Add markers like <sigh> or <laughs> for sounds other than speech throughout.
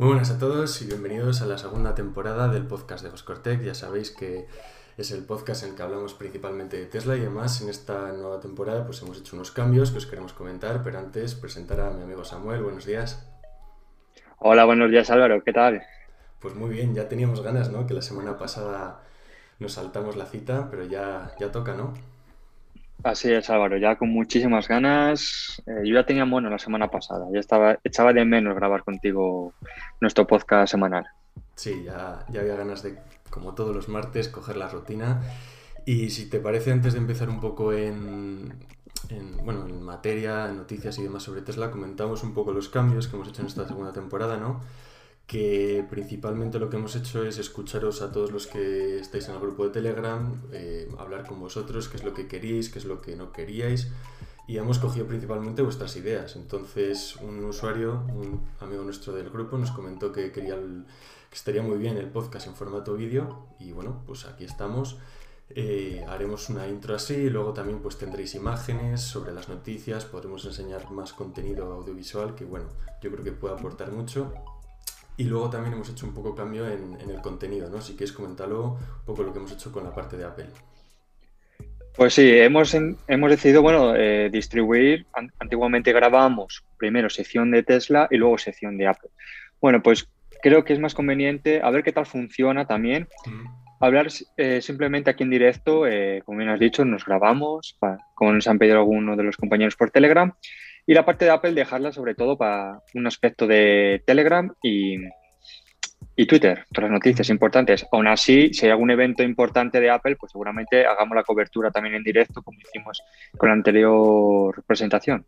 Muy buenas a todos y bienvenidos a la segunda temporada del podcast de Oscortec. Ya sabéis que es el podcast en el que hablamos principalmente de Tesla y además en esta nueva temporada pues hemos hecho unos cambios que os queremos comentar, pero antes presentar a mi amigo Samuel. Buenos días. Hola, buenos días Álvaro, ¿qué tal? Pues muy bien, ya teníamos ganas, ¿no? Que la semana pasada nos saltamos la cita, pero ya, ya toca, ¿no? Así es, Álvaro, ya con muchísimas ganas. Eh, yo ya tenía mono la semana pasada, ya estaba, echaba de menos grabar contigo nuestro podcast semanal. Sí, ya, ya había ganas de, como todos los martes, coger la rutina. Y si te parece, antes de empezar un poco en, en, bueno, en materia, en noticias y demás sobre Tesla, comentamos un poco los cambios que hemos hecho en esta segunda temporada, ¿no? Que principalmente lo que hemos hecho es escucharos a todos los que estáis en el grupo de Telegram, eh, hablar con vosotros, qué es lo que queréis, qué es lo que no queríais, y hemos cogido principalmente vuestras ideas. Entonces, un usuario, un amigo nuestro del grupo, nos comentó que quería que estaría muy bien el podcast en formato vídeo, y bueno, pues aquí estamos. Eh, haremos una intro así y luego también pues tendréis imágenes sobre las noticias, podremos enseñar más contenido audiovisual que bueno, yo creo que puede aportar mucho y luego también hemos hecho un poco cambio en, el contenido, ¿no? Si quieres comentarlo, un poco lo que hemos hecho con la parte de Apple. Pues sí, hemos, hemos decidido, bueno, eh, distribuir, antiguamente grabábamos primero sección de Tesla y luego sección de Apple. Bueno, pues creo que es más conveniente, a ver qué tal funciona también, hablar eh, simplemente aquí en directo, eh, como bien has dicho, nos grabamos, como nos han pedido algunos de los compañeros por Telegram, y la parte de Apple dejarla sobre todo para un aspecto de Telegram y, y Twitter, todas las noticias importantes. Aún así, si hay algún evento importante de Apple, pues seguramente hagamos la cobertura también en directo, como hicimos con la anterior presentación.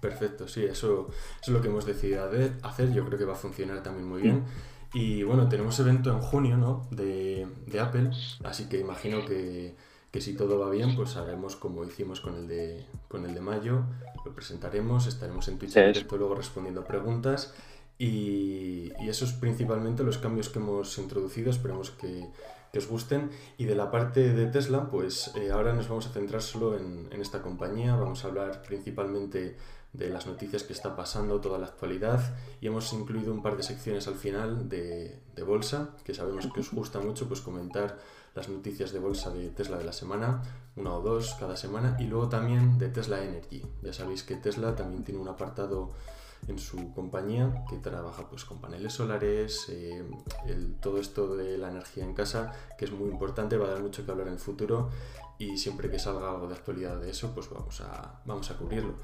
Perfecto, sí, eso, es lo que hemos decidido hacer. Yo creo que va a funcionar también muy bien. Y bueno, tenemos evento en junio, ¿no? De, de Apple, así que imagino que que si todo va bien, pues haremos como hicimos con el de, con el de mayo, lo presentaremos, estaremos en Twitch sí, luego respondiendo preguntas. Y, y esos principalmente los cambios que hemos introducido, esperemos que, que os gusten. Y de la parte de Tesla, pues eh, ahora nos vamos a centrar solo en, en, esta compañía, vamos a hablar principalmente de las noticias que está pasando, toda la actualidad. Y hemos incluido un par de secciones al final de, de bolsa, que sabemos que os gusta mucho pues comentar las noticias de bolsa de Tesla de la semana, una o dos cada semana, y luego también de Tesla Energy. Ya sabéis que Tesla también tiene un apartado en su compañía que trabaja pues con paneles solares, eh, todo esto de la energía en casa, que es muy importante, va a dar mucho que hablar en el futuro y siempre que salga algo de actualidad de eso, pues vamos a, vamos a cubrirlo.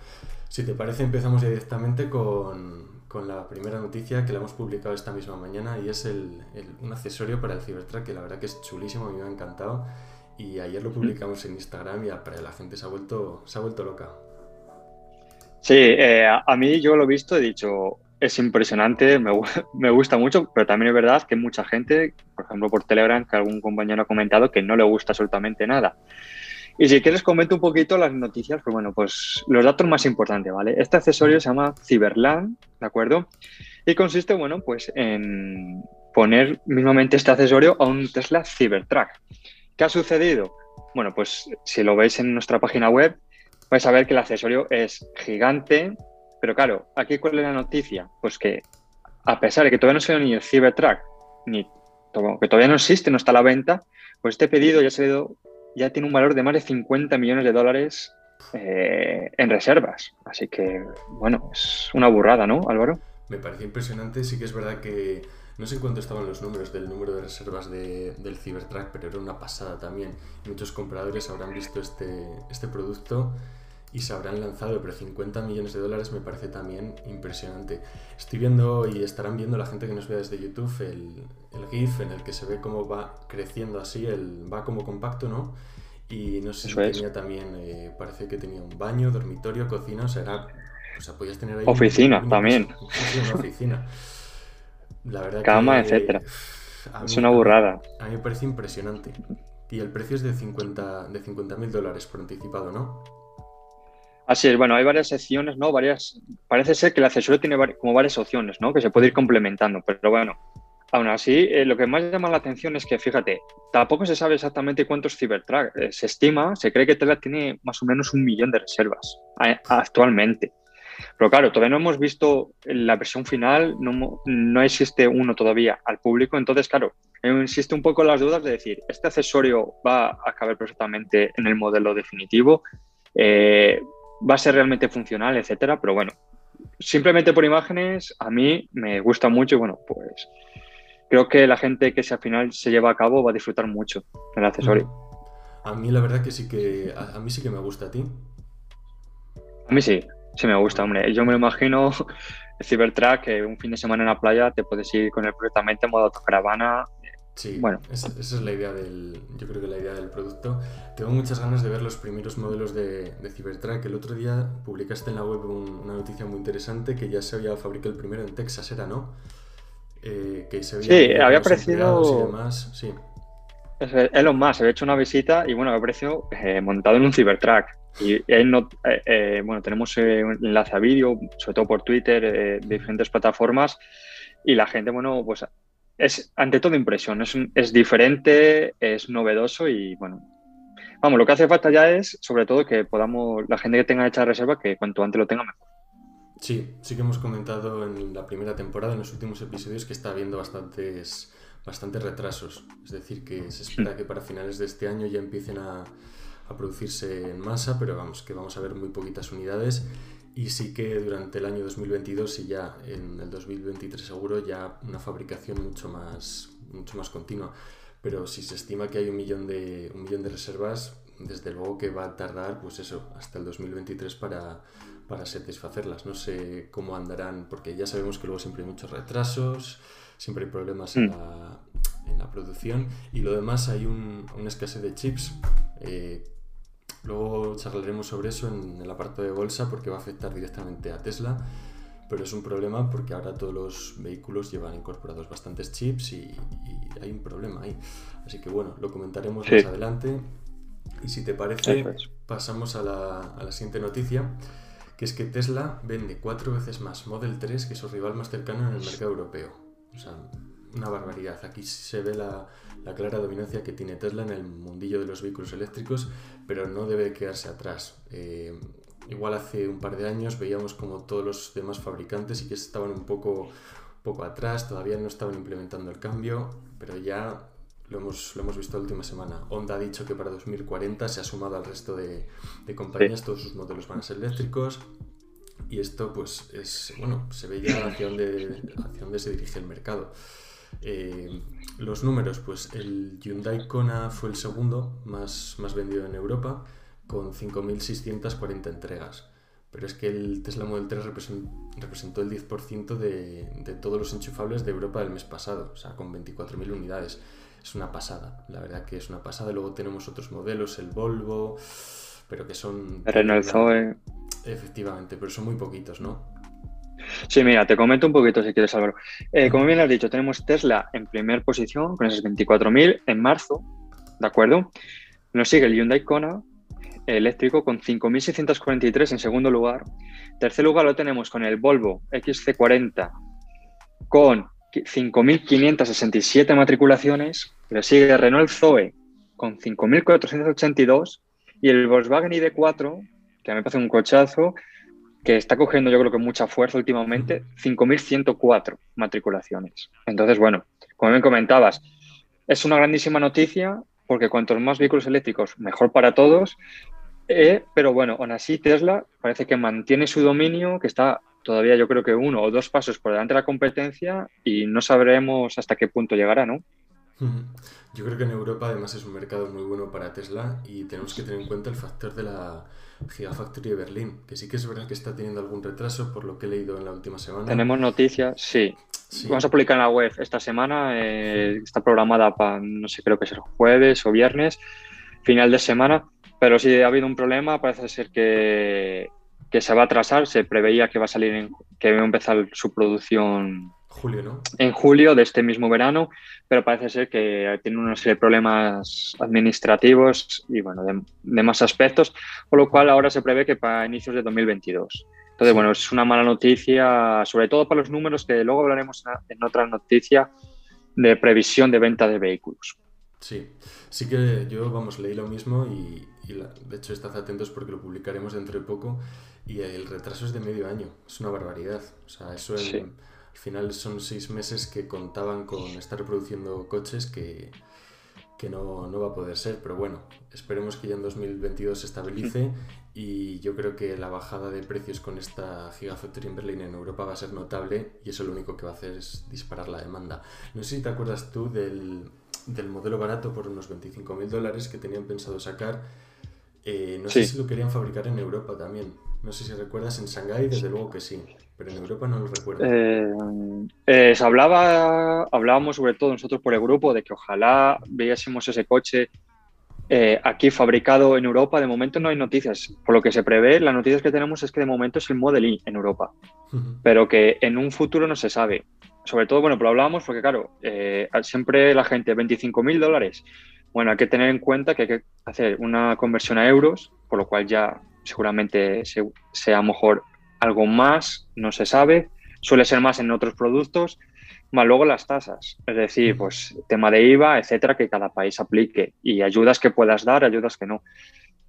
Si te parece, empezamos directamente con, con la primera noticia que la hemos publicado esta misma mañana y es el, un accesorio para el Cybertruck que la verdad que es chulísimo, a mí me ha encantado y ayer lo publicamos en Instagram y la gente se ha vuelto, se ha vuelto loca. Sí, eh, a mí yo lo he visto, he dicho, es impresionante, me, <laughs> me, gusta mucho, pero también es verdad que mucha gente, por ejemplo por Telegram, que algún compañero ha comentado que no le gusta absolutamente nada. Y si quieres comento un poquito las noticias, pues bueno, pues los datos más importantes, ¿vale? Este accesorio se llama Cyberland, ¿de acuerdo? Y consiste, bueno, pues en poner mismamente este accesorio a un Tesla Cybertruck. ¿Qué ha sucedido? Bueno, pues si lo veis en nuestra página web, vais a ver que el accesorio es gigante, pero claro, aquí cuál es la noticia? Pues que a pesar de que todavía no se ni el Cybertruck, ni que todavía no existe, no está a la venta, pues este pedido ya se ha ido ya tiene un valor de más de 50 millones de dólares eh, en reservas. Así que, bueno, es una burrada, ¿no, Álvaro? Me parece impresionante. Sí que es verdad que no sé cuánto estaban los números del número de reservas del Cybertruck, pero era una pasada también. Muchos compradores habrán visto este, este producto y se habrán lanzado, pero 50 millones de dólares me parece también impresionante. Estoy viendo y estarán viendo la gente que nos vea desde YouTube el, el GIF en el que se ve cómo va creciendo así, el, va como compacto, ¿no? Y no sé si tenía también, eh, parece que tenía un baño, dormitorio, cocina, o sea, era, o sea podías tener ahí... Oficina también. <laughs> una oficina. La verdad Cama, etcétera. Es una burrada. A mí me parece impresionante. Y el precio es de 50 de 50 mil dólares por anticipado, ¿no? Así es, bueno, hay varias secciones, ¿no? Varias, parece ser que el accesorio tiene como varias opciones, ¿no? Que se puede ir complementando, pero bueno, aún así, eh, lo que más llama la atención es que, fíjate, tampoco se sabe exactamente cuántos Cybertruck. Eh, se estima, se cree que Tesla tiene más o menos un millón de reservas actualmente. Pero claro, todavía no hemos visto la versión final, no, existe uno todavía al público, entonces, claro, existe un poco las dudas de decir, ¿este accesorio va a caber perfectamente en el modelo definitivo? Eh, ¿Va a ser realmente funcional, etcétera? Pero bueno, simplemente por imágenes, a mí me gusta mucho y bueno, pues creo que la gente que al final se lleva a cabo va a disfrutar mucho del accesorio. A mí la verdad que sí que, a, mí sí que me gusta a ti. A mí sí, sí me gusta, hombre. Yo me lo imagino <laughs> el Cybertruck que un fin de semana en la playa te puedes ir con él perfectamente en modo autocaravana. Sí, bueno. Esa, es la idea del, yo creo que la idea del producto. Tengo muchas ganas de ver los primeros modelos de, de Cybertruck. El otro día publicaste en la web una noticia muy interesante que ya se había fabricado el primero en Texas, ¿era, no? Eh, que se sí, había aparecido. Sí. Elon Musk había hecho una visita y bueno, había aparecido eh, montado en un Cybertruck. Y él no, eh, bueno, tenemos un enlace a vídeo, sobre todo por Twitter, de diferentes plataformas. Y la gente, bueno, pues es ante todo impresión. Es, es diferente, es novedoso y bueno, vamos, lo que hace falta ya es, sobre todo, que podamos, la gente que tenga hecha reserva, que cuanto antes lo tenga mejor. Sí, sí que hemos comentado en la primera temporada, en los últimos episodios, que está habiendo bastantes, bastantes retrasos. Es decir, que se espera que para finales de este año ya empiecen a, a producirse en masa, pero vamos, que vamos a ver muy poquitas unidades. Y sí que durante el año 2022 y ya en el 2023 seguro ya una fabricación mucho más, mucho más continua. Pero si se estima que hay un millón de, un millón de reservas, desde luego que va a tardar, pues eso, hasta el 2023 para, para satisfacerlas. No sé cómo andarán, porque ya sabemos que luego siempre hay muchos retrasos, siempre hay problemas en, mm. la, en, la, producción y lo demás hay un, una escasez de chips. Eh, luego charlaremos sobre eso en el apartado de bolsa porque va a afectar directamente a Tesla, pero es un problema porque ahora todos los vehículos llevan incorporados bastantes chips y, hay un problema ahí. Así que bueno, lo comentaremos más adelante. Y si te parece, pasamos a la, a la siguiente noticia que es que Tesla vende cuatro veces más Model 3 que su rival más cercano en el mercado europeo. O sea, una barbaridad. Aquí se ve la, clara dominancia que tiene Tesla en el mundillo de los vehículos eléctricos, pero no debe quedarse atrás. Eh, igual hace un par de años veíamos como todos los demás fabricantes y que estaban un poco, poco atrás, todavía no estaban implementando el cambio, pero ya lo hemos, lo hemos visto la última semana. Honda ha dicho que para 2040 se ha sumado al resto de, compañías, todos sus modelos van a ser eléctricos. Y esto, pues, es, bueno, se ve ya hacia dónde, hacia dónde se dirige el mercado. Eh, los números, pues el Hyundai Kona fue el segundo más, más vendido en Europa, con 5.640 entregas. Pero es que el Tesla Model 3 representó el 10% de, de todos los enchufables de Europa del mes pasado, o sea, con 24.000 unidades es una pasada, la verdad que es una pasada. Luego tenemos otros modelos, el Volvo, pero que son... Renault Zoe. Efectivamente, pero son muy poquitos, ¿no? Sí, mira, te comento un poquito si quieres, Álvaro. Eh, como bien has dicho, tenemos Tesla en primer posición con esos 24.000 en marzo, ¿de acuerdo? Nos sigue el Hyundai Kona eléctrico con 5.643 en segundo lugar. Tercer lugar lo tenemos con el Volvo XC40 con 5.567 matriculaciones. Le sigue Renault Zoe con 5.482 y el Volkswagen ID4, que a mí me parece un cochazo, que está cogiendo yo creo que mucha fuerza últimamente, 5.104 matriculaciones. Entonces, bueno, como me comentabas, es una grandísima noticia porque cuantos más vehículos eléctricos, mejor para todos. Eh, pero bueno, aún así Tesla parece que mantiene su dominio, que está todavía yo creo que uno o dos pasos por delante de la competencia y no sabremos hasta qué punto llegará, ¿no? Yo creo que en Europa además es un mercado muy bueno para Tesla y tenemos que tener en cuenta el factor de la Gigafactory de Berlín, que sí que es verdad que está teniendo algún retraso por lo que he leído en la última semana. Tenemos noticias, sí. Vamos a publicar en la web esta semana, eh, está programada para, no sé, creo que es el jueves o viernes, final de semana, pero si ha habido un problema, parece ser que, que se va a atrasar, se preveía que va a salir, en, que va a empezar su producción Julio, ¿no? En julio de este mismo verano, pero parece ser que tiene una serie de problemas administrativos y bueno, de, más aspectos, por lo cual ahora se prevé que para inicios de 2022. Entonces, bueno, es una mala noticia, sobre todo para los números que luego hablaremos en otra noticia de previsión de venta de vehículos. Sí, sí que yo, vamos, leí lo mismo y, y de hecho estad atentos porque lo publicaremos dentro de poco, y el retraso es de medio año, es una barbaridad. O sea, eso al final son seis meses que contaban con estar reproduciendo coches que, que no, no, va a poder ser, pero bueno, esperemos que ya en 2022 se estabilice <laughs> y yo creo que la bajada de precios con esta Gigafactory en Berlín en Europa va a ser notable y eso lo único que va a hacer es disparar la demanda. No sé si te acuerdas tú del, del modelo barato por unos 25 mil dólares que tenían pensado sacar. Eh, no sé si lo querían fabricar en Europa también. No sé si recuerdas, en Shanghái desde luego que sí, pero en Europa no lo recuerdo. Eh, eh, hablaba, hablábamos sobre todo nosotros por el grupo de que ojalá viésemos ese coche eh, aquí fabricado en Europa. De momento no hay noticias. Por lo que se prevé, las noticias que tenemos es que de momento es el Model I en Europa, pero que en un futuro no se sabe. Sobre todo, bueno, pero hablábamos porque, claro, eh, siempre la gente, 25 mil dólares. Bueno, hay que tener en cuenta que hay que hacer una conversión a euros, por lo cual ya seguramente sea mejor algo más, no se sabe. Suele ser más en otros productos más luego las tasas, es decir, pues tema de IVA, etcétera, que cada país aplique y ayudas que puedas dar, ayudas que no.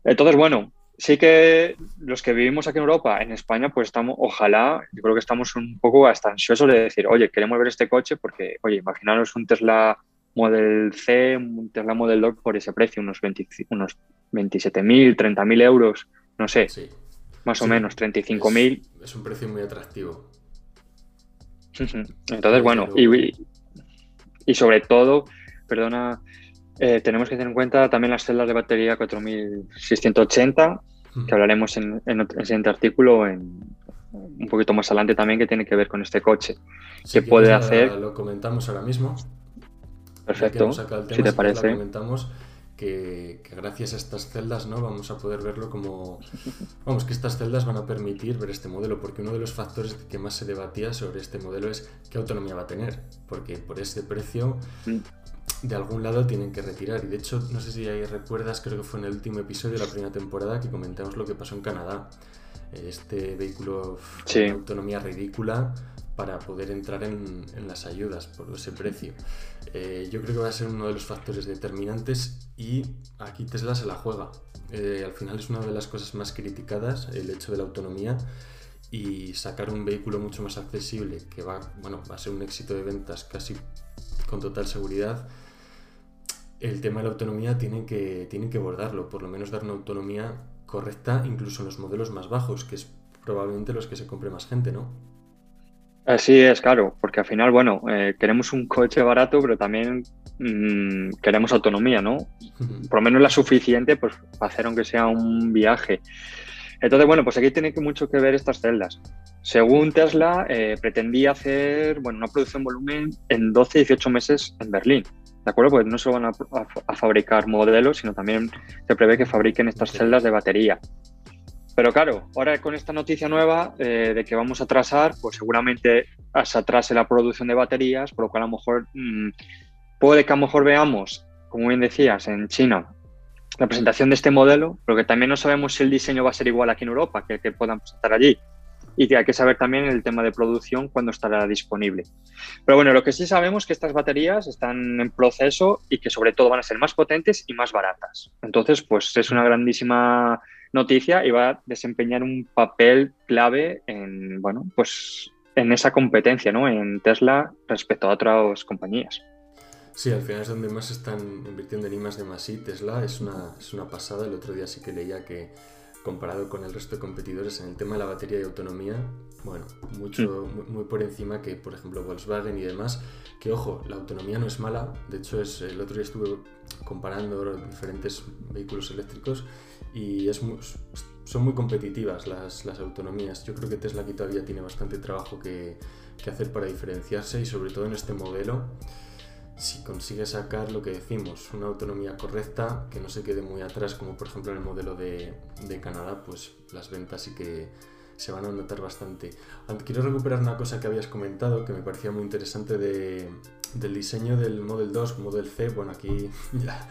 Entonces, bueno, sí que los que vivimos aquí en Europa, en España, pues estamos, ojalá, yo creo que estamos un poco hasta ansiosos de decir, oye, queremos ver este coche porque, oye, imaginaros un Tesla Model C, un Tesla Model 2 por ese precio, unos, 20, unos 27.000, 30.000 euros, no sé, más o menos, 35.000. Es, es un precio muy atractivo. Entonces, bueno, y, y, sobre todo, perdona, eh, tenemos que tener en cuenta también las celdas de batería 4680, que hablaremos en, el siguiente artículo, en, un poquito más adelante también, que tiene que ver con este coche. que puede hacer. Lo comentamos ahora mismo. Perfecto, si te parece. comentamos que, gracias a estas celdas ¿no? vamos a poder verlo como... Vamos, que estas celdas van a permitir ver este modelo, porque uno de los factores que más se debatía sobre este modelo es qué autonomía va a tener, porque por ese precio de algún lado tienen que retirar. Y de hecho, no sé si ahí recuerdas, creo que fue en el último episodio de la primera temporada que comentamos lo que pasó en Canadá. Este vehículo de autonomía ridícula para poder entrar en, las ayudas por ese precio. Eh, yo creo que va a ser uno de los factores determinantes y aquí Tesla se la juega. Eh, al final es una de las cosas más criticadas, el hecho de la autonomía y sacar un vehículo mucho más accesible que va, bueno, va a ser un éxito de ventas casi con total seguridad. El tema de la autonomía tienen que, tienen que abordarlo, por lo menos dar una autonomía correcta incluso en los modelos más bajos, que es probablemente los que se compre más gente, ¿no? Así es, claro, porque al final, bueno, eh, queremos un coche barato, pero también mm, queremos autonomía, ¿no? Por lo menos la suficiente pues, para hacer aunque sea un viaje. Entonces, bueno, pues aquí tiene que mucho que ver estas celdas. Según Tesla, eh, pretendía hacer bueno, una producción volumen en 12-18 meses en Berlín. ¿De acuerdo? Pues no solo van a, fabricar modelos, sino también se prevé que fabriquen estas celdas de batería. Pero claro, ahora con esta noticia nueva eh, de que vamos a atrasar, pues seguramente se atrase la producción de baterías, por lo cual a lo mejor mm, puede que a lo mejor veamos, como bien decías, en China la presentación de este modelo, pero que también no sabemos si el diseño va a ser igual aquí en Europa, que, que puedan presentar allí. Y que hay que saber también el tema de producción cuando estará disponible. Pero bueno, lo que sí sabemos es que estas baterías están en proceso y que sobre todo van a ser más potentes y más baratas. Entonces, pues es una grandísima noticia y va a desempeñar un papel clave en, bueno, pues en esa competencia, ¿no? En Tesla respecto a otras compañías. Sí, al final es donde más están invirtiendo en I de más y Tesla es una, es una pasada. El otro día sí que leía que comparado con el resto de competidores en el tema de la batería y autonomía, bueno, mucho, mm. muy, por encima que, por ejemplo, Volkswagen y demás. Que ojo, la autonomía no es mala. De hecho, es, el otro día estuve comparando diferentes vehículos eléctricos y es son muy competitivas las, las, autonomías. Yo creo que Tesla aquí todavía tiene bastante trabajo que, que hacer para diferenciarse y sobre todo en este modelo si consigue sacar lo que decimos, una autonomía correcta, que no se quede muy atrás, como por ejemplo en el modelo de, de Canadá, pues las ventas sí que se van a notar bastante. Quiero recuperar una cosa que habías comentado que me parecía muy interesante de, del diseño del Model 2, Model C. Bueno, aquí <laughs> ya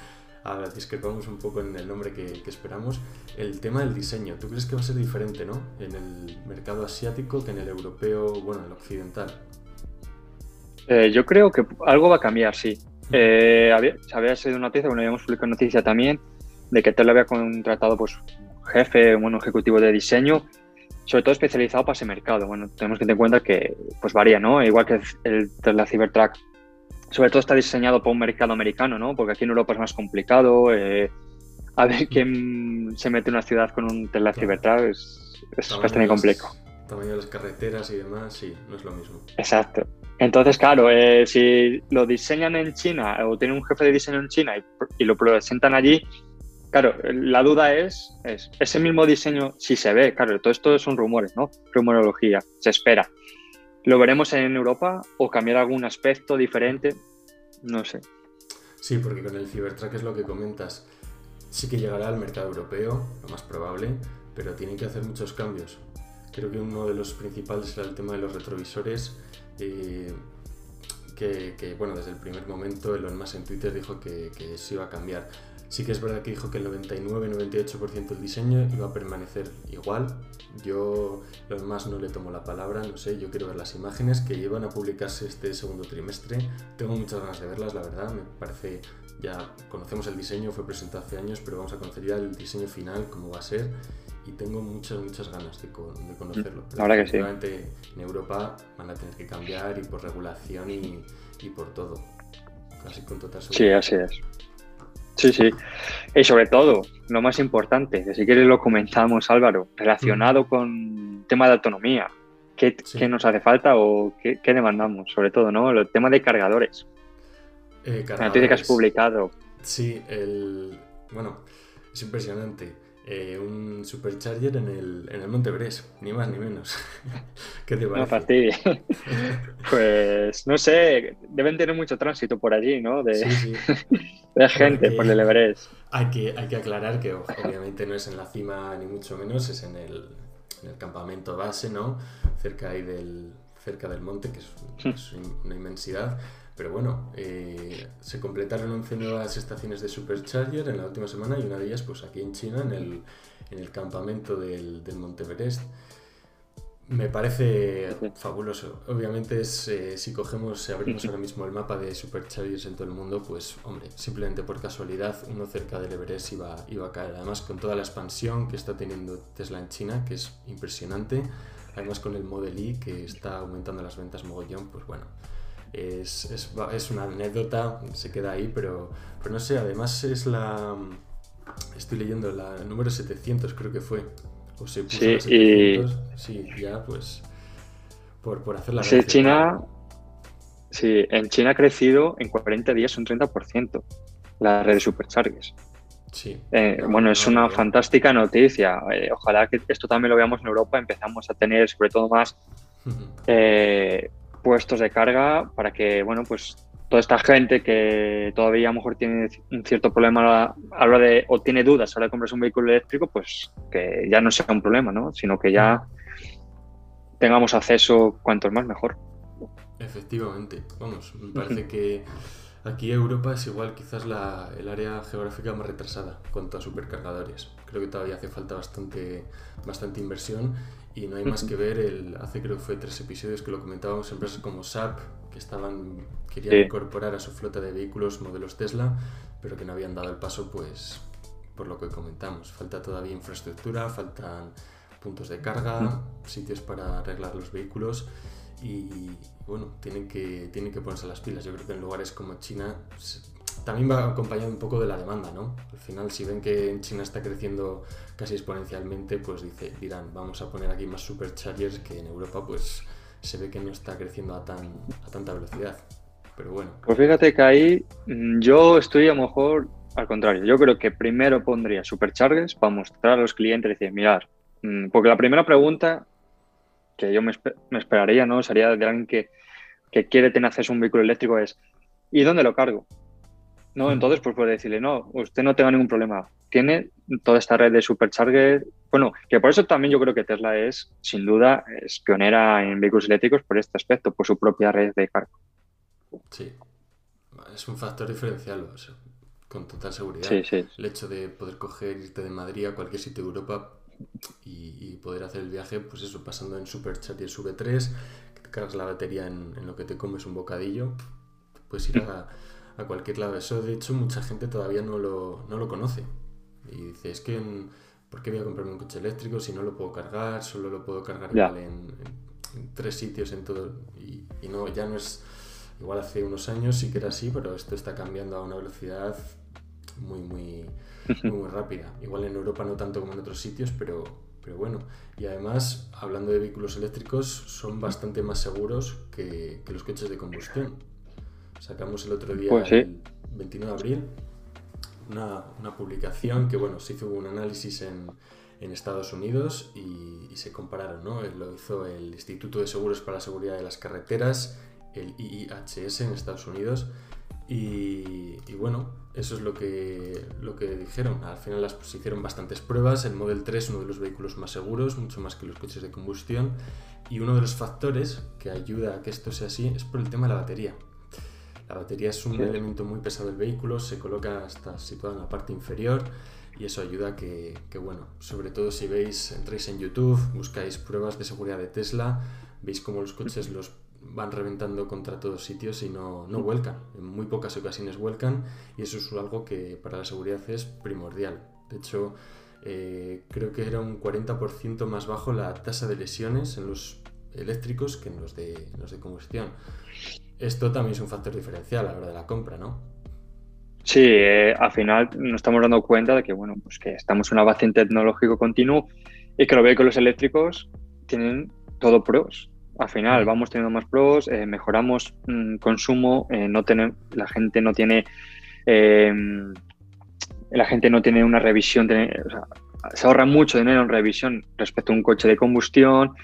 ahora discrepamos un poco en el nombre que, que, esperamos. El tema del diseño, ¿tú crees que va a ser diferente, no? En el mercado asiático que en el europeo, bueno, en el occidental. Eh, yo creo que algo va a cambiar, sí. Eh, había, había sido noticia, bueno, habíamos publicado noticia también, de que Tesla había contratado pues jefe, bueno, ejecutivo de diseño, sobre todo especializado para ese mercado. Bueno, tenemos que tener en cuenta que pues varía, ¿no? Igual que el Tesla Cybertruck, sobre todo está diseñado para un mercado americano, ¿no? Porque aquí en Europa es más complicado. Eh, a ver quién se mete en una ciudad con un Tesla Cybertruck es, es bastante complejo. Tamaño de las carreteras y demás, sí, no es lo mismo. Exacto. Entonces, claro, eh, si lo diseñan en China o tienen un jefe de diseño en China y, lo presentan allí, claro, la duda es, es, ese mismo diseño, si se ve, claro, todo esto son rumores, ¿no? Rumorología, se espera. ¿Lo veremos en Europa o cambiar algún aspecto diferente? No sé. Sí, porque con el Cybertruck es lo que comentas. Sí que llegará al mercado europeo, lo más probable, pero tienen que hacer muchos cambios. Creo que uno de los principales será el tema de los retrovisores que, bueno, desde el primer momento Elon Musk en Twitter dijo que, que iba a cambiar. Sí que es verdad que dijo que el 99-98% del diseño iba a permanecer igual. Yo, Elon Musk no le tomo la palabra, no sé, yo quiero ver las imágenes que llevan a publicarse este segundo trimestre. Tengo muchas ganas de verlas, la verdad, me parece, ya conocemos el diseño, fue presentado hace años, pero vamos a conocer ya el diseño final, cómo va a ser y tengo muchas, muchas ganas de, conocerlo. Ahora que sí. En Europa van a tener que cambiar y por regulación y, por todo. Casi con total seguridad. Sí, así es. Sí, sí. Y sobre todo, lo más importante, que si quieres lo comentamos, Álvaro, relacionado con tema de autonomía. ¿Qué, nos hace falta o qué, demandamos? Sobre todo, ¿no? El tema de cargadores. Eh, La noticia que has publicado. Sí, el... Bueno, es impresionante eh, un supercharger en el, en el Monte ni más ni menos. <laughs> ¿Qué te parece? No <laughs> pues no sé, deben tener mucho tránsito por allí, ¿no? De, <laughs> de gente por el Everest. Hay que, hay que aclarar que obviamente no es en la cima ni mucho menos, es en el, en el campamento base, ¿no? Cerca ahí del, cerca del monte, que es una inmensidad. Pero bueno, eh, se completaron 11 nuevas estaciones de Supercharger en la última semana y una de ellas pues aquí en China, en el, en el campamento del, del Monte Everest. Me parece fabuloso. Obviamente es, eh, si cogemos, si abrimos ahora mismo el mapa de superchargers en todo el mundo, pues hombre, simplemente por casualidad uno cerca del Everest iba, iba a caer. Además con toda la expansión que está teniendo Tesla en China, que es impresionante. Además con el Model I que está aumentando las ventas mogollón, pues bueno, es, es, es, una anécdota, se queda ahí, pero, pero no sé, además es la... Estoy leyendo la número 700 creo que fue. O se puso sí, 700, sí, ya pues por, por hacer la sí, China, sí, en China ha crecido en 40 días un 30% la red de superchargers. Sí. Eh, bueno, es una fantástica noticia. Eh, ojalá que esto también lo veamos en Europa. Empezamos a tener, sobre todo, más eh, puestos de carga para que, bueno, pues toda esta gente que todavía a lo mejor tiene un cierto problema a la de, o tiene dudas a la hora de comprarse un vehículo eléctrico, pues que ya no sea un problema, ¿no? Sino que ya tengamos acceso cuanto más mejor. Efectivamente, vamos, me parece que aquí Europa es igual quizás la, el área geográfica más retrasada cuanto a supercargadores. Creo que todavía hace falta bastante, bastante inversión y no hay más que ver, el, hace creo que fue tres episodios que lo comentábamos, empresas como SAP, que estaban querían incorporar a su flota de vehículos modelos Tesla, pero que no habían dado el paso, pues por lo que comentamos. Falta todavía infraestructura, faltan puntos de carga, sitios para arreglar los vehículos y bueno, tienen que, tienen que ponerse las pilas. Yo creo que en lugares como China también va acompañado un poco de la demanda, ¿no? Al final, si ven que en China está creciendo casi exponencialmente, pues dice, dirán, vamos a poner aquí más superchargers que en Europa, pues se ve que no está creciendo a, tan, a tanta velocidad. Pero bueno. Pues fíjate que ahí mm, yo estoy a lo mejor al contrario. Yo creo que primero pondría superchargers para mostrar a los clientes, decir, mirar, mm, porque la primera pregunta que yo me, esperaría, ¿no? Sería de alguien que, que quiere tener acceso a un vehículo eléctrico es, ¿y dónde lo cargo? ¿No? Entonces, pues puede decirle, no, usted no tenga ningún problema. Tiene toda esta red de supercharger. Bueno, que por eso también yo creo que Tesla es, sin duda, es pionera en vehículos eléctricos por este aspecto, por su propia red de carga. Sí, es un factor diferencial, con total seguridad. Sí, sí. El hecho de poder coger, irte de Madrid a cualquier sitio de Europa y, poder hacer el viaje, pues eso, pasando en Supercharger V3, que te cargas la batería en, en, lo que te comes un bocadillo, pues ir a a cualquier lado. Eso, de hecho, mucha gente todavía no lo, no lo conoce. Y dice, es que, ¿por qué voy a comprarme un coche eléctrico si no lo puedo cargar? Solo lo puedo cargar igual en, tres sitios en todo. Y, y, no, ya no es, igual hace unos años sí que era así, pero esto está cambiando a una velocidad muy, muy, muy, rápida. Igual en Europa no tanto como en otros sitios, pero, pero bueno. Y además, hablando de vehículos eléctricos, son bastante más seguros que, que los coches de combustión. Sacamos el otro día, pues el 29 de abril, una, una, publicación que, bueno, se hizo un análisis en, en Estados Unidos y, y, se compararon, ¿no? Lo hizo el Instituto de Seguros para la Seguridad de las Carreteras, el IIHS en Estados Unidos, y, y, bueno, eso es lo que, lo que dijeron. Al final las, se hicieron bastantes pruebas. El Model 3 es uno de los vehículos más seguros, mucho más que los coches de combustión. Y uno de los factores que ayuda a que esto sea así es por el tema de la batería. La batería es un elemento muy pesado del vehículo, se coloca hasta situada en la parte inferior y eso ayuda a que, que, bueno, sobre todo si veis, entréis en YouTube, buscáis pruebas de seguridad de Tesla, veis cómo los coches los van reventando contra todos sitios y no, no vuelcan. En muy pocas ocasiones vuelcan y eso es algo que para la seguridad es primordial. De hecho, eh, creo que era un 40% más bajo la tasa de lesiones en los eléctricos que en los de, en los de combustión. Esto también es un factor diferencial a la hora de la compra, ¿no? Sí, eh, al final nos estamos dando cuenta de que, bueno, pues que estamos en un avance tecnológico continuo y que los vehículos eléctricos tienen todo pros al final vamos teniendo más pros, eh, mejoramos mmm, consumo, eh, no tener, la gente no tiene la gente no tiene una revisión, tiene, o sea, se ahorra mucho dinero en revisión respecto a un coche de combustión,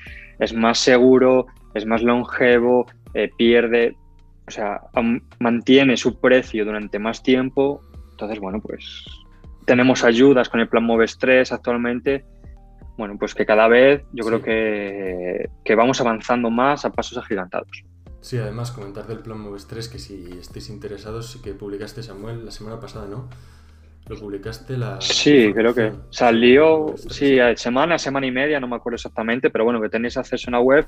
es más seguro, es más longevo, eh, pierde, sea, mantiene su precio durante más tiempo. Entonces, bueno, pues tenemos ayudas con el plan Moves 3 actualmente bueno, pues que cada vez yo sí. creo que, que, vamos avanzando más a pasos agigantados. Sí, además comentar del plan Moves 3 que si estáis interesados, sí que publicaste Samuel la semana pasada, ¿no? Lo publicaste la... Sí, creo que salió, sí, semana, semana y media, no me acuerdo exactamente, pero bueno, que tenéis acceso a una web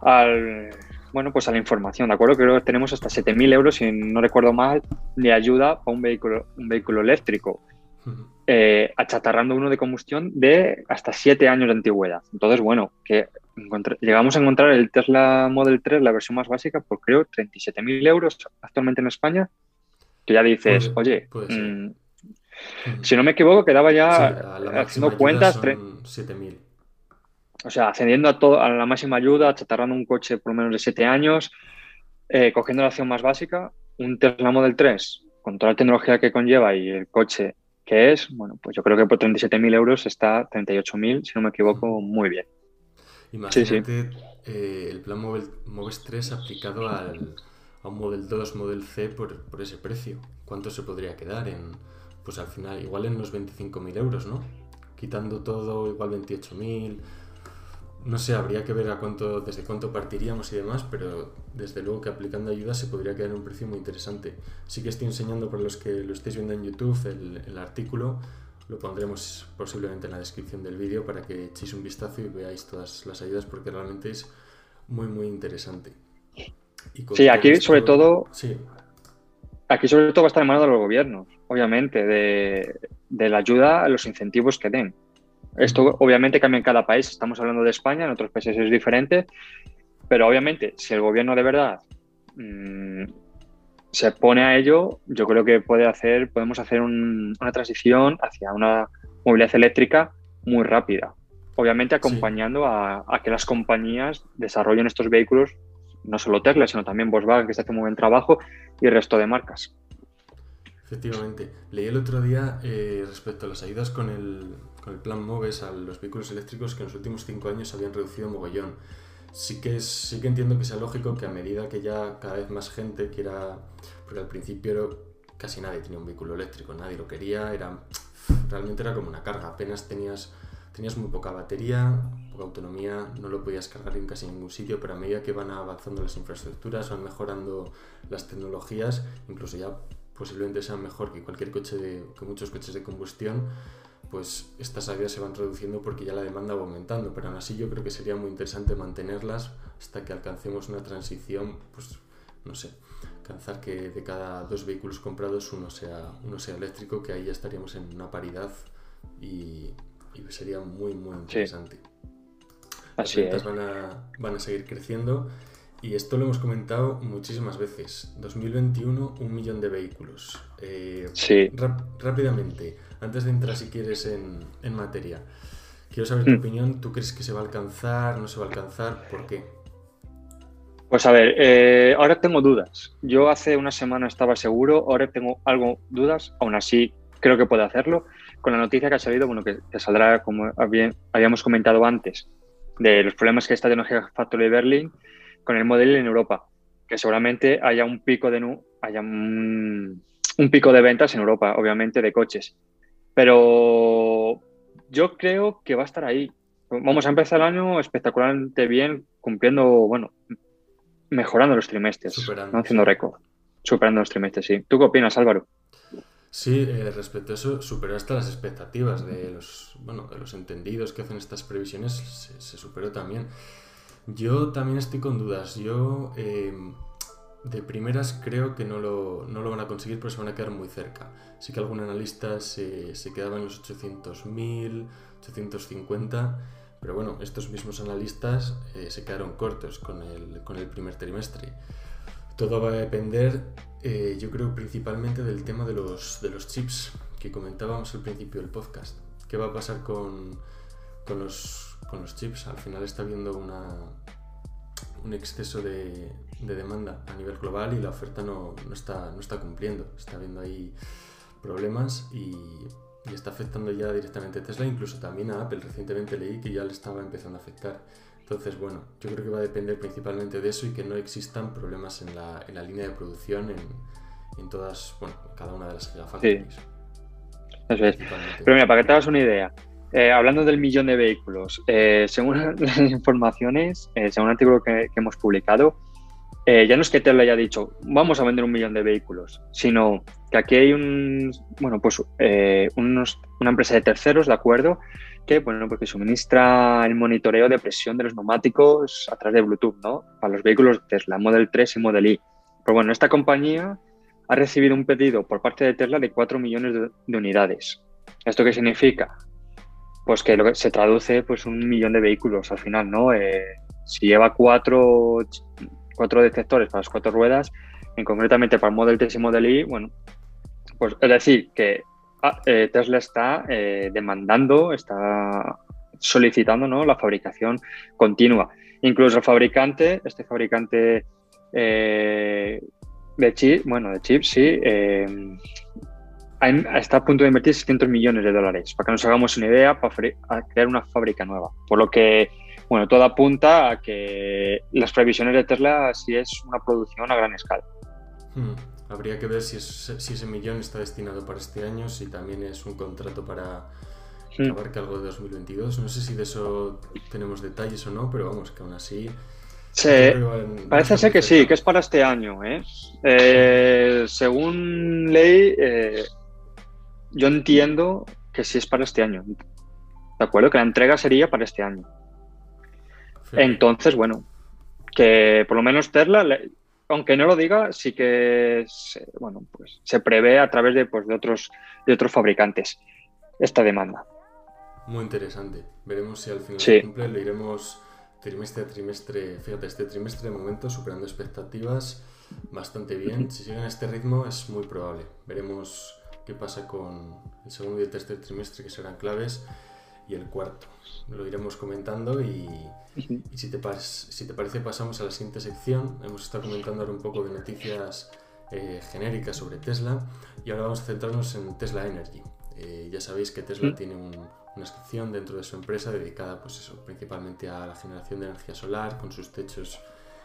al, bueno, pues a la información, ¿de acuerdo? Creo que tenemos hasta 7.000 euros, si no recuerdo mal, de ayuda para un vehículo, un vehículo eléctrico eh, achatarrando uno de combustión de hasta 7 años de antigüedad. Entonces, bueno, que llegamos a encontrar el Tesla Model 3, la versión más básica, por creo 37.000 euros actualmente en España, que ya dices, puede, oye, puede mmm, si no me equivoco, quedaba ya sí, haciendo cuentas... 7.000. O sea, ascendiendo a, todo, a la máxima ayuda, achatarrando un coche por lo menos de 7 años, eh, cogiendo la opción más básica, un Tesla Model 3, con toda la tecnología que conlleva y el coche que es, bueno, pues yo creo que por 37.000 euros está 38.000, si no me equivoco, muy bien. Imagínate sí, sí. Eh, el plan Moves 3 aplicado al, a un Model 2, Model C por, por, ese precio. ¿Cuánto se podría quedar en, pues al final, igual en unos 25.000 euros, ¿no? Quitando todo, igual 28.000. No sé, habría que ver a cuánto, desde cuánto partiríamos y demás, pero desde luego que aplicando ayuda se podría quedar en un precio muy interesante. Sí que estoy enseñando para los que lo estéis viendo en YouTube el, el artículo, lo pondremos posiblemente en la descripción del vídeo para que echéis un vistazo y veáis todas las ayudas porque realmente es muy muy interesante. sí, aquí esto, sobre todo... Sí. Aquí sobre todo va a estar en manos de los gobiernos, obviamente, de, de la ayuda, los incentivos que den. Esto obviamente cambia en cada país, estamos hablando de España, en otros países es diferente, pero obviamente si el gobierno de verdad mmm, se pone a ello, yo creo que puede hacer, podemos hacer un, una transición hacia una movilidad eléctrica muy rápida. Obviamente acompañando sí. a, a, que las compañías desarrollen estos vehículos, no solo Tesla, sino también Volkswagen, que se hace muy buen trabajo, y el resto de marcas. Efectivamente. Leí el otro día eh, respecto a las ayudas con el, con el plan MOVES a los vehículos eléctricos que en los últimos cinco años habían reducido mogollón. Sí que, es, sí que entiendo que sea lógico que a medida que ya cada vez más gente quiera, porque al principio casi nadie tenía un vehículo eléctrico, nadie lo quería, era, realmente era como una carga, apenas tenías, tenías muy poca batería, poca autonomía, no lo podías cargar en casi ningún sitio, pero a medida que van avanzando las infraestructuras, van mejorando las tecnologías, incluso ya posiblemente sean mejor que cualquier coche de, que muchos coches de combustión, pues estas ayudas se van reduciendo porque ya la demanda va aumentando, pero aún así yo creo que sería muy interesante mantenerlas hasta que alcancemos una transición, pues no sé, alcanzar que de cada dos vehículos comprados uno sea, uno sea eléctrico, que ahí ya estaríamos en una paridad y, sería muy, muy interesante. Así Las ventas van, a, van a seguir creciendo y esto lo hemos comentado muchísimas veces. 2021, un millón de vehículos. Eh, sí. rápidamente, antes de entrar si quieres en, en materia, quiero saber tu mm. opinión. ¿Tú crees que se va a alcanzar? ¿No se va a alcanzar? ¿Por qué? Pues a ver, eh, ahora tengo dudas. Yo hace una semana estaba seguro, ahora tengo algo dudas, aún así creo que puedo hacerlo. Con la noticia que ha salido, bueno, que, saldrá, como habíamos comentado antes, de los problemas que está teniendo Factory de Berlin, con el modelo en Europa, que seguramente haya un pico de haya un, pico de ventas en Europa, obviamente, de coches. Pero yo creo que va a estar ahí. Vamos a empezar el año espectacularmente bien, cumpliendo, bueno, mejorando los trimestres, superando, haciendo récord, superando los trimestres, sí. ¿Tú qué opinas, Álvaro? Sí, eh, respecto a eso, superó hasta las expectativas de los, bueno, de los entendidos que hacen estas previsiones, se superó también. Yo también estoy con dudas. Yo em, de primeras creo que no lo, no lo, van a conseguir pero se van a quedar muy cerca. Sí que algún analista se, se quedaba en los 800.000, 850, pero bueno, estos mismos analistas eh, se quedaron cortos con el, con el primer trimestre. Todo va a depender, eh, yo creo, principalmente del tema de los, de los chips que comentábamos al principio del podcast. ¿Qué va a pasar con, con los con los chips. Al final está habiendo una, un exceso de, demanda a nivel global y la oferta no, está, no está cumpliendo. Está habiendo ahí problemas y, está afectando ya directamente a Tesla, incluso también a Apple. Recientemente leí que ya le estaba empezando a afectar. Entonces, bueno, yo creo que va a depender principalmente de eso y que no existan problemas en la, en la línea de producción en, en, todas, bueno, cada una de las gigafactories. Eso es. Pero mira, para que te hagas una idea, eh, hablando del millón de vehículos, eh, según <laughs> las informaciones, eh, según un artículo que, hemos publicado, ya no es que Tesla haya dicho vamos a vender un millón de vehículos, sino que aquí hay un, bueno, pues una empresa de terceros, de acuerdo, que bueno, porque suministra el monitoreo de presión de los neumáticos a través de Bluetooth, ¿no? Para los vehículos Tesla, Model 3 y Model Y. Pero bueno, esta compañía ha recibido un pedido por parte de Tesla de 4 millones de unidades. ¿Esto qué significa? Pues que, lo que se traduce pues un millón de vehículos al final, ¿no? Eh, si lleva cuatro, cuatro detectores para las cuatro ruedas, en concretamente para el Model 3 y Model Y, bueno, pues es decir, que ah, eh, Tesla está eh, demandando, está solicitando ¿no? la fabricación continua. Incluso el fabricante, este fabricante de chip, bueno, de chips, sí, está a punto de invertir 600 millones de dólares, para que nos hagamos una idea, para crear una fábrica nueva. Por lo que, bueno, todo apunta a que las previsiones de Tesla sí es una producción a gran escala. Hmm. Habría que ver si, si, ese millón está destinado para este año, si también es un contrato para hmm. abarca algo de 2022. No sé si de eso tenemos detalles o no, pero vamos, que aún así... Sí, parece ser que sí, que es para este año. ¿eh? eh según ley, eh, yo entiendo que sí es para este año. ¿De acuerdo? Que la entrega sería para este año. Entonces, bueno, que por lo menos Tesla, aunque no lo diga, sí que se, bueno, pues se prevé a través de, pues, de, otros, de otros fabricantes esta demanda. Muy interesante. Veremos si al final se cumple. Lo iremos trimestre a trimestre. Fíjate, este trimestre de momento superando expectativas bastante bien. Si siguen este ritmo es muy probable. Veremos qué pasa con el segundo y el tercer trimestre, que serán claves, y el cuarto. Lo iremos comentando y, si, te si te parece pasamos a la siguiente sección. Hemos estado comentando ahora un poco de noticias eh, genéricas sobre Tesla y ahora vamos a centrarnos en Tesla Energy. Eh, ya sabéis que Tesla tiene una sección dentro de su empresa dedicada pues eso, principalmente a la generación de energía solar con sus techos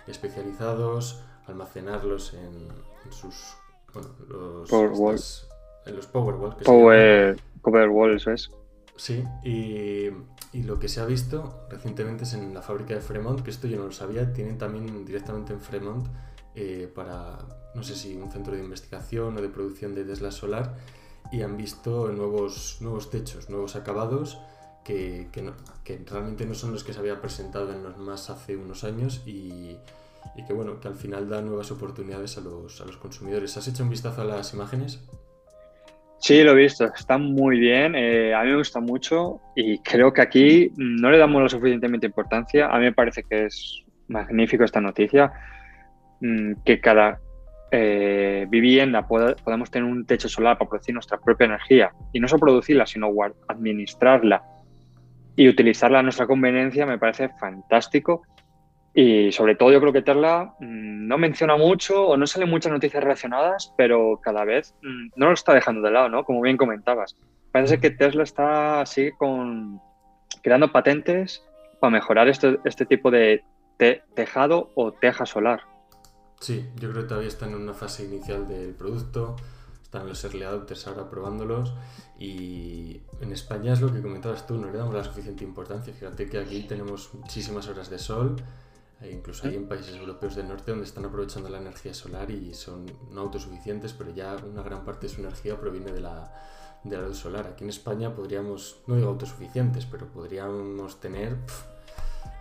especializados, almacenarlos en, sus bueno, los, en los Powerwall. Power, Powerwall, eso es. Sí, y, y, lo que se ha visto recientemente es en la fábrica de Fremont, que esto yo no lo sabía, tienen también directamente en Fremont eh, para, no sé si un centro de investigación o de producción de Tesla solar, y han visto nuevos, nuevos techos, nuevos acabados. Que, que, que, realmente no son los que se había presentado en los más hace unos años y, y, que bueno, que al final da nuevas oportunidades a los, a los consumidores. ¿Has hecho un vistazo a las imágenes? Sí, lo he visto, está muy bien, eh, a mí me gusta mucho y creo que aquí no le damos lo suficientemente importancia. A mí me parece que es magnífico esta noticia, mm, que cada eh, vivienda podamos tener un techo solar para producir nuestra propia energía y no solo producirla, sino administrarla y utilizarla a nuestra conveniencia me parece fantástico. Y sobre todo yo creo que Tesla mm, no menciona mucho o no salen muchas noticias relacionadas, pero cada vez mm, no lo está dejando de lado, ¿no? Como bien comentabas. Parece que Tesla está así con creando patentes para mejorar este, este tipo de tejado o teja solar. Sí, yo creo que todavía están en una fase inicial del producto, están los early adopters ahora probándolos y en España es lo que comentabas tú, no le damos la suficiente importancia. Fíjate que aquí tenemos muchísimas horas de sol, incluso hay en países europeos del norte donde están aprovechando la energía solar y son no autosuficientes, pero ya una gran parte de su energía proviene de la, de la luz solar. Aquí en España podríamos, no digo autosuficientes, pero podríamos tener,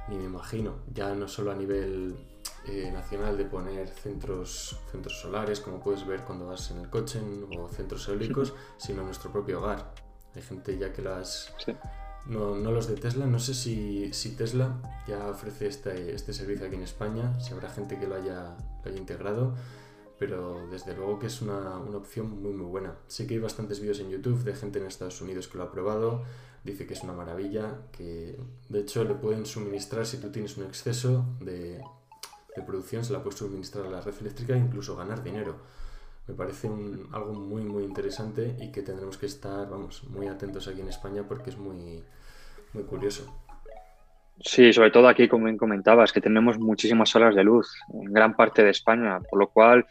ni me imagino, ya no solo a nivel eh, nacional de poner centros, centros solares, como puedes ver cuando vas en el coche, o centros eólicos, sino en nuestro propio hogar. Hay gente ya que las... No, no, los de Tesla, no sé si, si Tesla ya ofrece este, este, servicio aquí en España, si habrá gente que lo haya, lo haya integrado, pero desde luego que es una, una, opción muy muy buena. Sé que hay bastantes vídeos en YouTube de gente en Estados Unidos que lo ha probado, dice que es una maravilla, que de hecho le pueden suministrar si tú tienes un exceso de, de producción, se la puede suministrar a la red eléctrica e incluso ganar dinero me parece un, algo muy muy interesante y que tendremos que estar vamos muy atentos aquí en España porque es muy muy curioso. Sí sobre todo aquí como comentabas que tenemos muchísimas horas de luz en gran parte de España por lo cual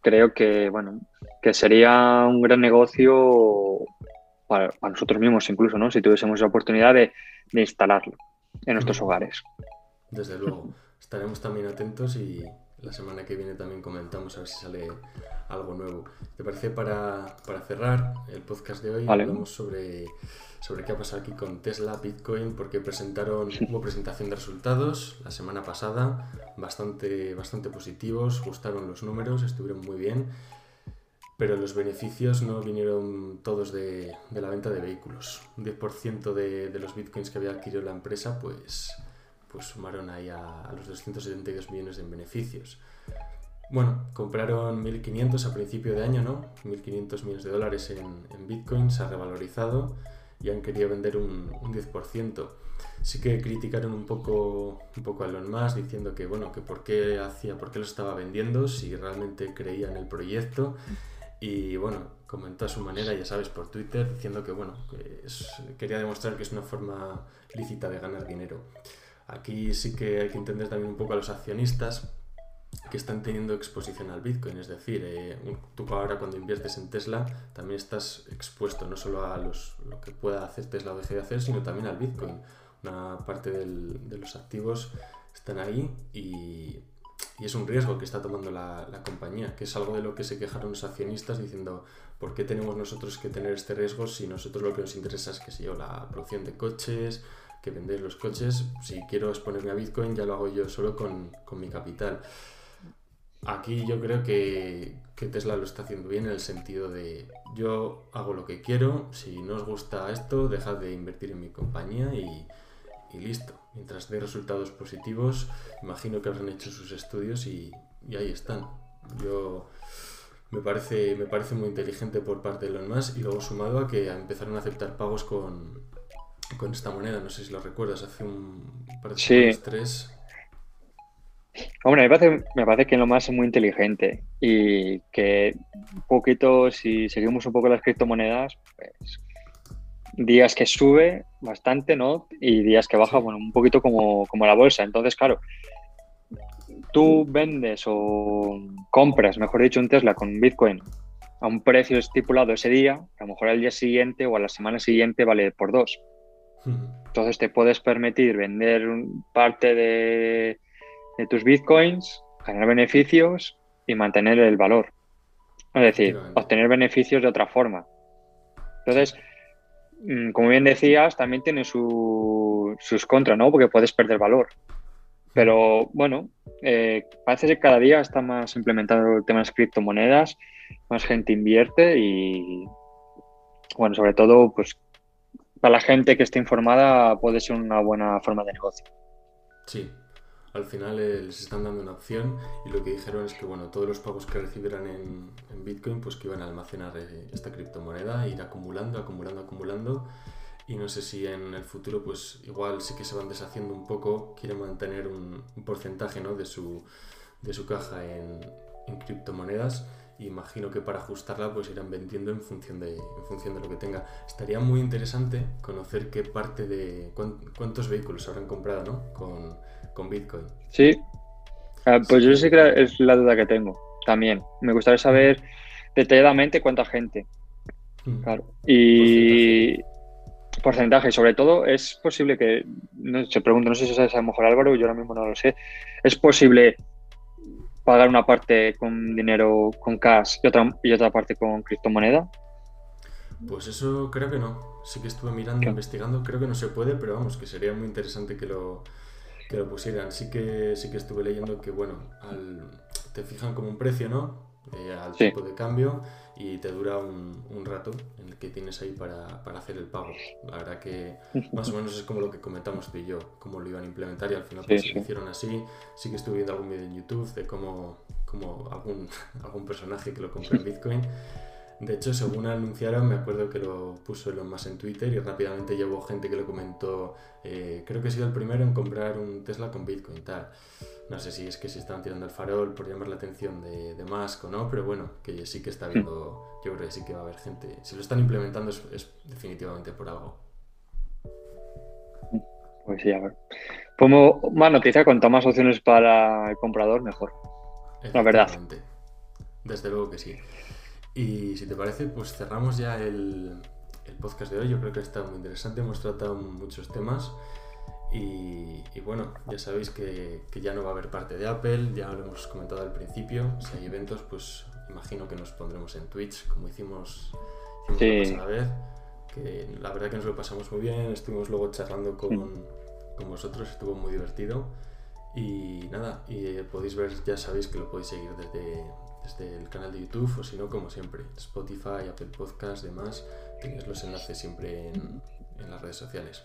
creo que bueno que sería un gran negocio para, nosotros mismos incluso no si tuviésemos la oportunidad de, de instalarlo en nuestros hogares. Desde luego. Estaremos también atentos y la semana que viene también comentamos a ver si sale algo nuevo. ¿Te parece para, cerrar el podcast de hoy? Hablamos sobre, sobre qué ha pasado aquí con Tesla, Bitcoin, porque presentaron, hubo presentación de resultados la semana pasada, bastante, bastante positivos, gustaron los números, estuvieron muy bien, pero los beneficios no vinieron todos de, la venta de vehículos. Un 10% de, de los bitcoins que había adquirido la empresa, pues pues sumaron ahí a, los 272 millones en beneficios. Bueno, compraron 1.500 a principio de año, ¿no? 1.500 millones de dólares en, Bitcoin, se ha revalorizado y han querido vender un, un, 10%. Sí que criticaron un poco, un poco a Elon Musk diciendo que, bueno, que por qué hacía, por qué lo estaba vendiendo, si realmente creía en el proyecto. Y bueno, comentó a su manera, ya sabes, por Twitter, diciendo que, bueno, que quería demostrar que es una forma lícita de ganar dinero. Aquí sí que hay que entender también un poco a los accionistas que están teniendo exposición al Bitcoin. Es decir, eh, tú ahora cuando inviertes en Tesla también estás expuesto no solo a los, lo que pueda hacer Tesla o deje de hacer, sino también al Bitcoin. Una parte de los activos están ahí y, es un riesgo que está tomando la, compañía, que es algo de lo que se quejaron los accionistas diciendo, ¿por qué tenemos nosotros que tener este riesgo si nosotros lo que nos interesa es que yo la producción de coches, que vender los coches. Si quiero exponerme a Bitcoin, ya lo hago yo solo con, mi capital. Aquí yo creo que, Tesla lo está haciendo bien en el sentido de yo hago lo que quiero, si no os gusta esto, dejad de invertir en mi compañía y, listo. Mientras dé resultados positivos, imagino que habrán hecho sus estudios y, y, ahí están. Yo me parece, me parece muy inteligente por parte de Elon Musk y luego sumado a que empezaron a aceptar pagos con, con esta moneda, no sé si lo recuerdas, hace un par de sí. tres. Hombre, me parece, me parece que lo más es muy inteligente y que un poquito, si seguimos un poco las criptomonedas, pues días que sube bastante, ¿no? Y días que baja, bueno, un poquito como, como la bolsa. Entonces, claro, tú vendes o compras, mejor dicho, un Tesla con Bitcoin a un precio estipulado ese día, a lo mejor al día siguiente o a la semana siguiente vale por dos. Entonces te puedes permitir vender parte de, tus bitcoins, generar beneficios y mantener el valor. Es decir, obtener beneficios de otra forma. Entonces, mm, como bien decías, también tiene sus contras, ¿no? Porque puedes perder valor. Pero bueno, eh, parece que cada día está más implementado el tema de las criptomonedas, más gente invierte y bueno, sobre todo, pues para la gente que esté informada puede ser una buena forma de negocio. Sí, al final eh, les están dando una opción y lo que dijeron es que bueno, todos los pagos que recibieran en, Bitcoin pues que iban a almacenar eh, esta criptomoneda, ir acumulando, acumulando, acumulando y no sé si en el futuro pues igual sí que se van deshaciendo un poco, quieren mantener un, porcentaje ¿no? de, su, de su caja en, en criptomonedas imagino que para ajustarla pues irán vendiendo en función de, en función de lo que tenga. Estaría muy interesante conocer qué parte de cuántos vehículos habrán comprado ¿no? con, con Bitcoin. Sí, ah, pues yo sí que es la duda que tengo también. Me gustaría saber detalladamente cuánta gente. Hmm. Claro. Y porcentaje. sobre todo es posible que, no, se pregunto, no sé si sabes a lo mejor Álvaro, yo ahora mismo no lo sé, es posible pagar una parte con dinero con cash y otra, y otra parte con criptomoneda? Pues eso creo que no. Sí que estuve mirando, investigando, creo que no se puede, pero vamos, que sería muy interesante que lo, que lo pusieran. Sí que, sí que estuve leyendo que, bueno, te fijan como un precio, ¿no? Eh, al tipo de cambio y te dura un, un, rato en el que tienes ahí para, para, hacer el pago. La verdad que <laughs> más o menos es como lo que comentamos tú y yo, cómo lo iban a implementar y al final pues, lo hicieron así. Sí que estuve viendo algún vídeo en YouTube de cómo, cómo algún, <laughs> algún personaje que lo compró en Bitcoin de hecho, según anunciaron, me acuerdo que lo puso Elon Musk en Twitter y rápidamente llevó gente que lo comentó. Eh, creo que he sido el primero en comprar un Tesla con Bitcoin, tal. No sé si es que se están tirando el farol por llamar la atención de, de Musk o no, pero bueno, que sí que está viendo. Yo creo que sí que va a haber gente. Si lo están implementando es, definitivamente por algo. Pues sí, a ver. Como más noticia, cuanto más opciones para el comprador, mejor. La verdad. Desde luego que sí. Y si te parece, pues cerramos ya el, podcast de hoy. Yo creo que ha estado muy interesante, hemos tratado muchos temas. Y, bueno, ya sabéis que, ya no va a haber parte de Apple, ya lo hemos comentado al principio. Si hay eventos, pues imagino que nos pondremos en Twitch, como hicimos, hicimos la vez. Que la verdad que nos lo pasamos muy bien, estuvimos luego charlando con, con vosotros, estuvo muy divertido. Y nada, y podéis ver, ya sabéis que lo podéis seguir desde, desde el canal de YouTube o si no, como siempre, Spotify, Apple Podcasts, demás, tenéis los enlaces siempre en, las redes sociales.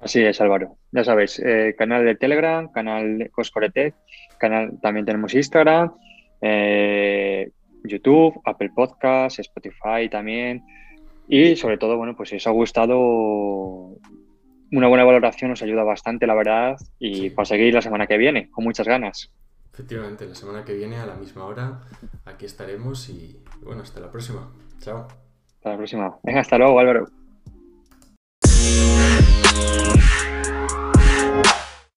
Así es, Álvaro. Ya sabéis, eh, canal de Telegram, canal de Coscoretec, canal, también tenemos Instagram, eh, YouTube, Apple Podcasts, Spotify también. Y sobre todo, bueno, pues si os ha gustado, una buena valoración nos ayuda bastante, la verdad, y para seguir la semana que viene, con muchas ganas. Efectivamente, la semana que viene a la misma hora aquí estaremos y bueno, hasta la próxima. Chao. Hasta la próxima. Venga, hasta luego, Álvaro.